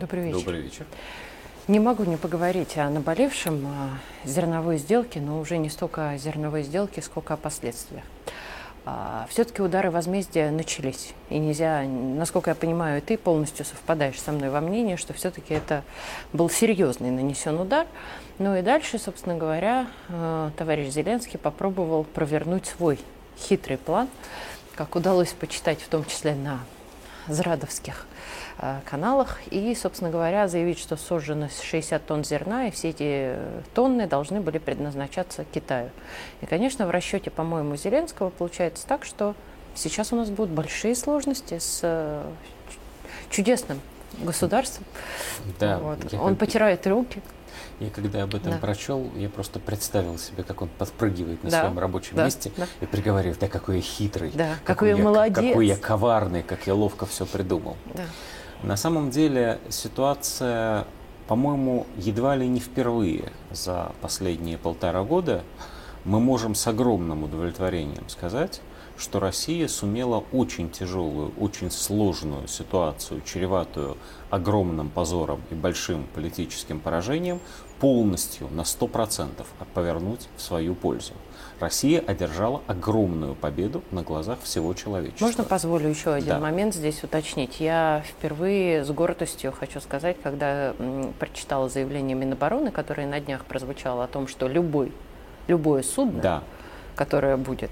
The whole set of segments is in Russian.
Добрый вечер. Добрый вечер. Не могу не поговорить о наболевшем о зерновой сделке, но уже не столько о зерновой сделке, сколько о последствиях. А, Все-таки удары возмездия начались. И нельзя, насколько я понимаю, ты полностью совпадаешь со мной во мнении, что все-таки это был серьезный нанесен удар. Ну и дальше, собственно говоря, э, товарищ Зеленский попробовал провернуть свой хитрый план, как удалось почитать в том числе на зрадовских каналах и, собственно говоря, заявить, что сожжено 60 тонн зерна, и все эти э, тонны должны были предназначаться Китаю. И, конечно, в расчете, по-моему, Зеленского получается так, что сейчас у нас будут большие сложности с э, чудесным государством. Да, Вот. Он потирает руки. Я когда об этом Да. прочел, я просто представил себе, как он подпрыгивает на Да, своем рабочем да, месте да. и приговаривает, да какой я хитрый, Да, какой я я, молодец». какой я коварный, как я ловко все придумал. Да. На самом деле ситуация, по-моему, едва ли не впервые за последние полтора года мы можем с огромным удовлетворением сказать, что Россия сумела очень тяжелую, очень сложную ситуацию, чреватую огромным позором и большим политическим поражением, полностью на 100% повернуть в свою пользу. Россия одержала огромную победу на глазах всего человечества. Можно позволю еще один Да. момент здесь уточнить? Я впервые с гордостью хочу сказать, когда прочитала заявление Минобороны, которое на днях прозвучало о том, что любой, любое судно, Да, которое будет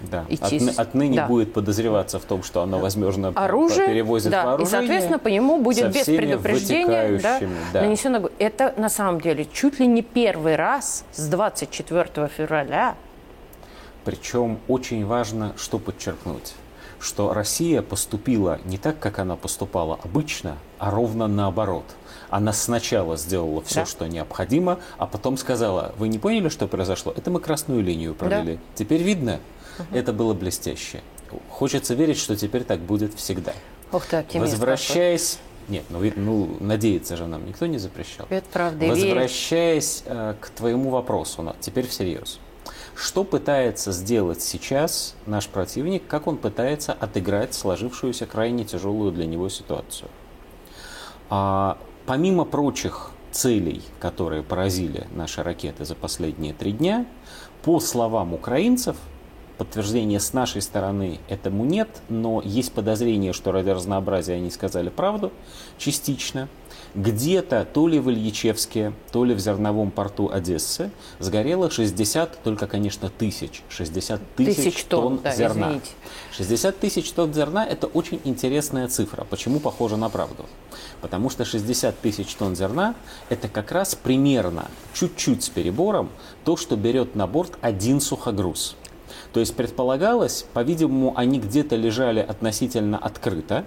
Да. идти Отны- отныне да. будет подозреваться в том, что оно возможно оружие, перевозит да, и, вооружение. соответственно, по нему будет без предупреждения да, да. нанесено. Это на самом деле чуть ли не первый раз с 24 февраля Причем очень важно, что подчеркнуть, что Россия поступила не так, как она поступала обычно, а ровно наоборот. Она сначала сделала все, Да. что необходимо, а потом сказала, вы не поняли, что произошло? Это мы красную линию провели. Теперь видно? Это было блестяще. Хочется верить, что теперь так будет всегда. Ух ты, оптимист Возвращаясь... Нет, ну, ну, надеяться же нам никто не запрещал. Это правда. Возвращаясь э, к твоему вопросу, на- теперь всерьез. Что пытается сделать сейчас наш противник, как он пытается отыграть сложившуюся крайне тяжелую для него ситуацию? А, помимо прочих целей, которые поразили наши ракеты за последние три дня, по словам украинцев, подтверждения с нашей стороны этому нет, но есть подозрение, что ради разнообразия они сказали правду частично. Где-то то ли в Ильичевске, то ли в зерновом порту Одессы сгорело 60, только, конечно, тысяч, 60 тысяч, Тысяч тонн, да, зерна. извините. 60 тысяч тонн зерна – это очень интересная цифра. Почему похоже на правду? Потому что 60 тысяч тонн зерна – это как раз примерно, чуть-чуть с перебором, то, что берет на борт один сухогруз. То есть предполагалось, по-видимому, они где-то лежали относительно открыто.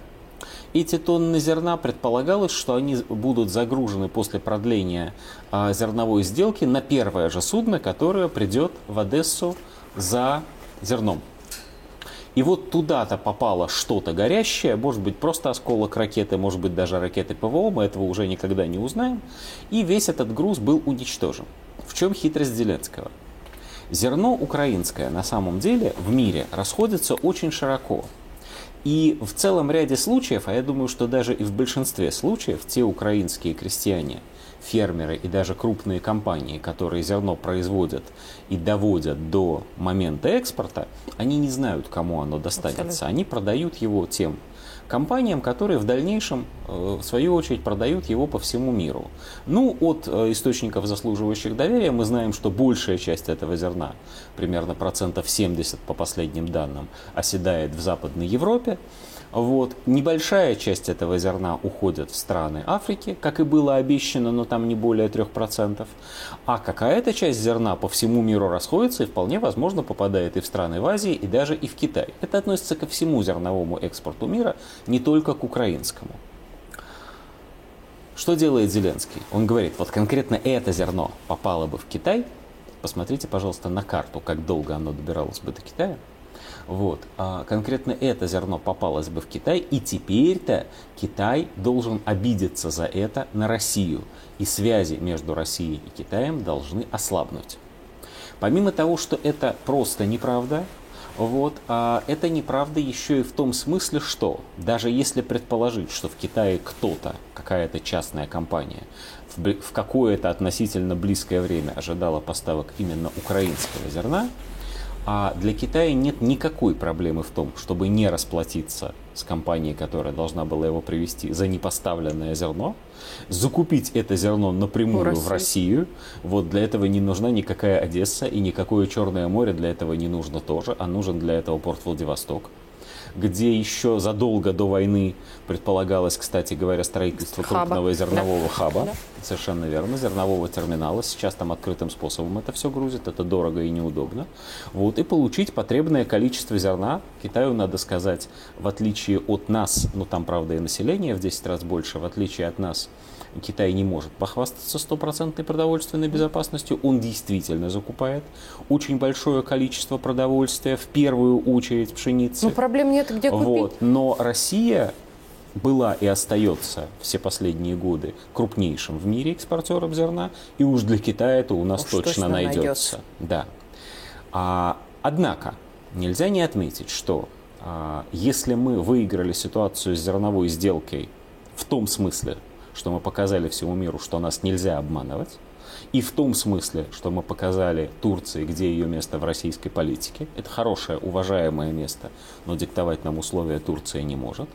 Эти тонны зерна предполагалось, что они будут загружены после продления а, зерновой сделки на первое же судно, которое придет в Одессу за зерном. И вот туда-то попало что-то горящее, может быть просто осколок ракеты, может быть даже ракеты ПВО, мы этого уже никогда не узнаем. И весь этот груз был уничтожен. В чем хитрость Зеленского? Зерно украинское на самом деле в мире расходится очень широко. И в целом ряде случаев, а я думаю, что даже и в большинстве случаев, те украинские крестьяне, фермеры и даже крупные компании, которые зерно производят и доводят до момента экспорта, они не знают, кому оно достанется. Абсолютно. Они продают его тем компаниям, которые в дальнейшем, э, в свою очередь, продают его по всему миру. Ну, от э, источников, заслуживающих доверия, мы знаем, что большая часть этого зерна, примерно процентов 70 по последним данным, оседает в Западной Европе. Вот. Небольшая часть этого зерна уходит в страны Африки, как и было обещано, но там не более 3%. А какая-то часть зерна по всему миру расходится и вполне возможно попадает и в страны в Азии, и даже и в Китай. Это относится ко всему зерновому экспорту мира, не только к украинскому. Что делает Зеленский? Он говорит, вот конкретно это зерно попало бы в Китай. Посмотрите, пожалуйста, на карту, как долго оно добиралось бы до Китая. Вот. А конкретно это зерно попалось бы в Китай, и теперь-то Китай должен обидеться за это на Россию. И связи между Россией и Китаем должны ослабнуть. Помимо того, что это просто неправда, Вот. А это неправда еще и в том смысле, что даже если предположить, что в Китае кто-то, какая-то частная компания, в, в какое-то относительно близкое время ожидала поставок именно украинского зерна, а для Китая нет никакой проблемы в том, чтобы не расплатиться с компанией, которая должна была его привести за непоставленное зерно, закупить это зерно напрямую в Россию. Вот для этого не нужна никакая Одесса и никакое Черное море для этого не нужно тоже, а нужен для этого порт Владивосток где еще задолго до войны предполагалось, кстати говоря, строительство хаба. крупного зернового да. хаба. Да. Совершенно верно, зернового терминала. Сейчас там открытым способом это все грузит, это дорого и неудобно. Вот, и получить потребное количество зерна. Китаю, надо сказать, в отличие от нас, ну там, правда, и население в 10 раз больше, в отличие от нас, Китай не может похвастаться стопроцентной продовольственной безопасностью. Он действительно закупает очень большое количество продовольствия, в первую очередь пшеницы. Ну, проблем нет, где купить. Вот. Но Россия была и остается все последние годы крупнейшим в мире экспортером зерна, и уж для Китая это у нас уж точно, точно найдется. найдется. Да. А, однако, нельзя не отметить, что а, если мы выиграли ситуацию с зерновой сделкой в том смысле, что мы показали всему миру, что нас нельзя обманывать, и в том смысле, что мы показали Турции, где ее место в российской политике. Это хорошее, уважаемое место, но диктовать нам условия Турция не может.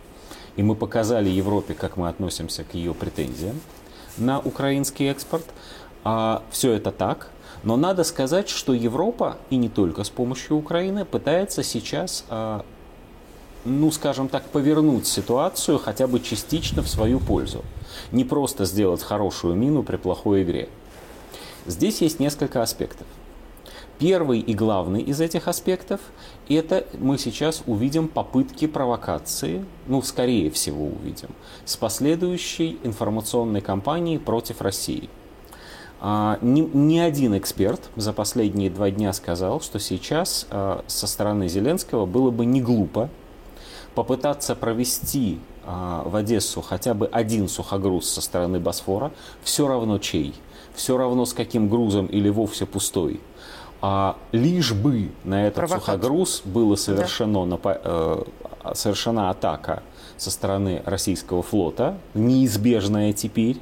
И мы показали Европе, как мы относимся к ее претензиям на украинский экспорт. А все это так, но надо сказать, что Европа, и не только с помощью Украины, пытается сейчас а, ну, скажем так, повернуть ситуацию хотя бы частично в свою пользу. Не просто сделать хорошую мину при плохой игре. Здесь есть несколько аспектов. Первый и главный из этих аспектов – это мы сейчас увидим попытки провокации, ну, скорее всего увидим, с последующей информационной кампанией против России. А, ни, ни один эксперт за последние два дня сказал, что сейчас а, со стороны Зеленского было бы не глупо попытаться провести а, в Одессу хотя бы один сухогруз со стороны Босфора, все равно чей, все равно с каким грузом или вовсе пустой. А лишь бы на этот Провокация. сухогруз было совершено, да. э, совершена атака со стороны российского флота, неизбежная теперь.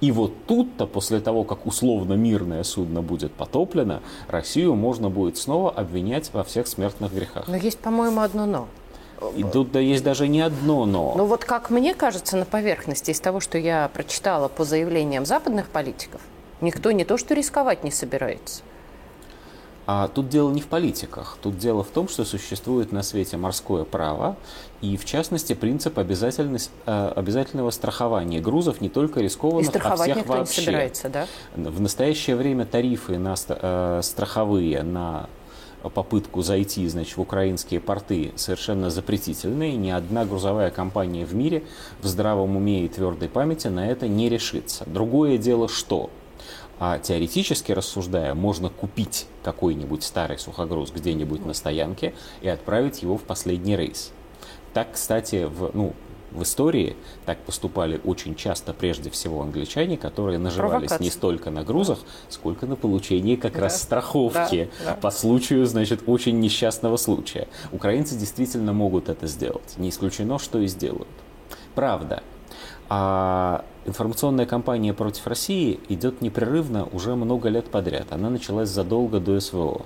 И вот тут-то, после того, как условно мирное судно будет потоплено, Россию можно будет снова обвинять во всех смертных грехах. Но есть, по-моему, одно «но». И тут да, есть даже не одно «но». Ну вот как мне кажется, на поверхности из того, что я прочитала по заявлениям западных политиков, никто не то что рисковать не собирается. А тут дело не в политиках. Тут дело в том, что существует на свете морское право и, в частности, принцип обязательность, э, обязательного страхования грузов не только рискованных, и а всех вообще. Не собирается, да? В настоящее время тарифы на э, страховые на попытку зайти значит, в украинские порты совершенно запретительные. Ни одна грузовая компания в мире в здравом уме и твердой памяти на это не решится. Другое дело, что а теоретически рассуждая, можно купить какой-нибудь старый сухогруз где-нибудь на стоянке и отправить его в последний рейс. Так, кстати, в, ну, в истории так поступали очень часто, прежде всего, англичане, которые наживались не столько на грузах, сколько на получении как да. раз страховки да, да. по случаю, значит, очень несчастного случая. Украинцы действительно могут это сделать. Не исключено, что и сделают. Правда. А информационная кампания против России идет непрерывно уже много лет подряд. Она началась задолго до СВО.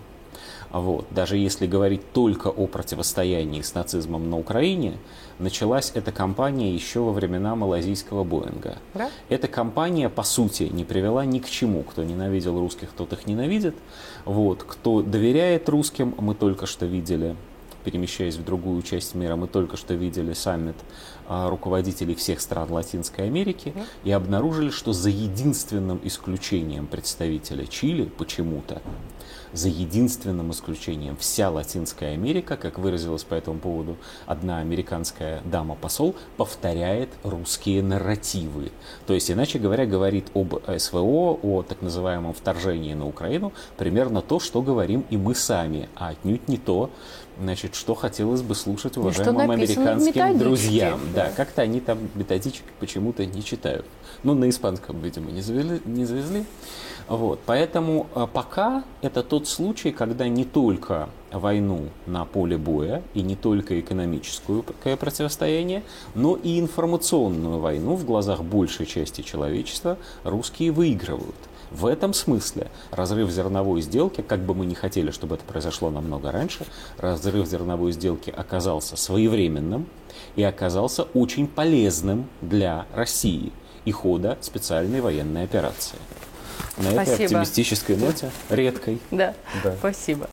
Вот. Даже если говорить только о противостоянии с нацизмом на Украине, началась эта кампания еще во времена малазийского Боинга. Да? Эта кампания, по сути, не привела ни к чему. Кто ненавидел русских, тот их ненавидит. Вот. Кто доверяет русским, мы только что видели, перемещаясь в другую часть мира, мы только что видели саммит руководителей всех стран Латинской Америки и обнаружили, что за единственным исключением представителя Чили почему-то за единственным исключением вся Латинская Америка, как выразилась по этому поводу одна американская дама-посол, повторяет русские нарративы. То есть, иначе говоря, говорит об СВО, о так называемом вторжении на Украину, примерно то, что говорим и мы сами, а отнюдь не то, значит, что хотелось бы слушать уважаемым американским друзьям. Да, как-то они там методичек почему-то не читают. Ну, на испанском, видимо, не завезли. Не завезли. Вот. Поэтому а, пока это тот случай, когда не только войну на поле боя и не только экономическую противостояние, но и информационную войну в глазах большей части человечества русские выигрывают. В этом смысле разрыв зерновой сделки, как бы мы не хотели, чтобы это произошло намного раньше, разрыв зерновой сделки оказался своевременным и оказался очень полезным для России и хода специальной военной операции. На Спасибо. этой оптимистической ноте, редкой. Да, да. спасибо.